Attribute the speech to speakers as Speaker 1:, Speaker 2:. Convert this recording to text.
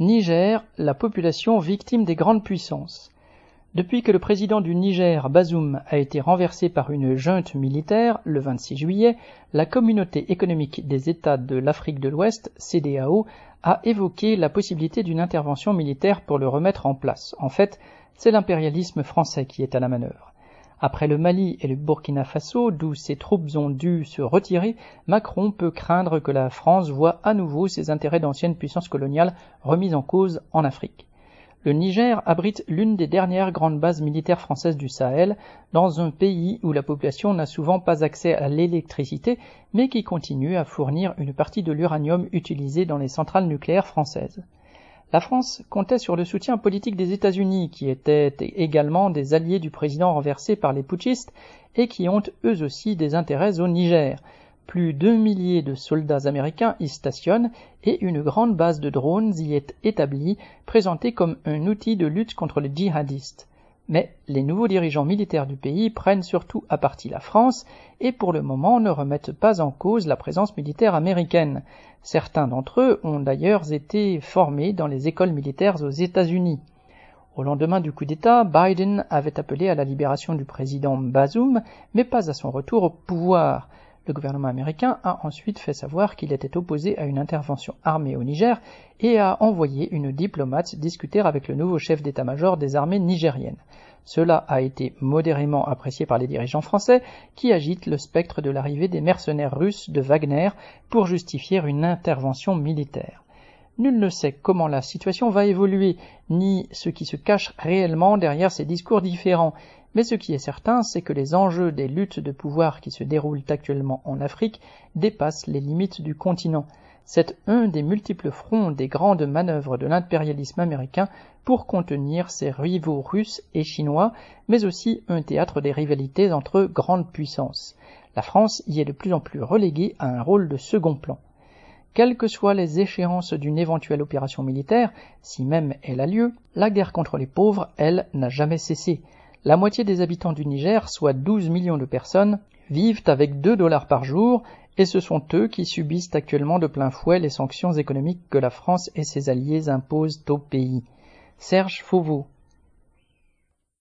Speaker 1: Niger, la population victime des grandes puissances. Depuis que le président du Niger, Bazoum, a été renversé par une junte militaire le 26 juillet, la communauté économique des États de l'Afrique de l'Ouest, CDAO, a évoqué la possibilité d'une intervention militaire pour le remettre en place. En fait, c'est l'impérialisme français qui est à la manœuvre. Après le Mali et le Burkina Faso, d'où ses troupes ont dû se retirer, Macron peut craindre que la France voie à nouveau ses intérêts d'ancienne puissance coloniale remis en cause en Afrique. Le Niger abrite l'une des dernières grandes bases militaires françaises du Sahel, dans un pays où la population n'a souvent pas accès à l'électricité, mais qui continue à fournir une partie de l'uranium utilisé dans les centrales nucléaires françaises. La France comptait sur le soutien politique des États-Unis, qui étaient également des alliés du président renversé par les putschistes et qui ont eux aussi des intérêts au Niger. Plus d'un millier de soldats américains y stationnent et une grande base de drones y est établie, présentée comme un outil de lutte contre les djihadistes. Mais les nouveaux dirigeants militaires du pays prennent surtout à partie la France et pour le moment ne remettent pas en cause la présence militaire américaine. Certains d'entre eux ont d'ailleurs été formés dans les écoles militaires aux États-Unis. Au lendemain du coup d'État, Biden avait appelé à la libération du président Bazoum, mais pas à son retour au pouvoir. Le gouvernement américain a ensuite fait savoir qu'il était opposé à une intervention armée au Niger et a envoyé une diplomate discuter avec le nouveau chef d'état-major des armées nigériennes. Cela a été modérément apprécié par les dirigeants français qui agitent le spectre de l'arrivée des mercenaires russes de Wagner pour justifier une intervention militaire. Nul ne sait comment la situation va évoluer, ni ce qui se cache réellement derrière ces discours différents, mais ce qui est certain, c'est que les enjeux des luttes de pouvoir qui se déroulent actuellement en Afrique dépassent les limites du continent. C'est un des multiples fronts des grandes manœuvres de l'impérialisme américain pour contenir ses rivaux russes et chinois, mais aussi un théâtre des rivalités entre grandes puissances. La France y est de plus en plus reléguée à un rôle de second plan. Quelles que soient les échéances d'une éventuelle opération militaire, si même elle a lieu, la guerre contre les pauvres, elle, n'a jamais cessé. La moitié des habitants du Niger, soit 12 millions de personnes, vivent avec 2 dollars par jour et ce sont eux qui subissent actuellement de plein fouet les sanctions économiques que la France et ses alliés imposent au pays. Serge Fauveau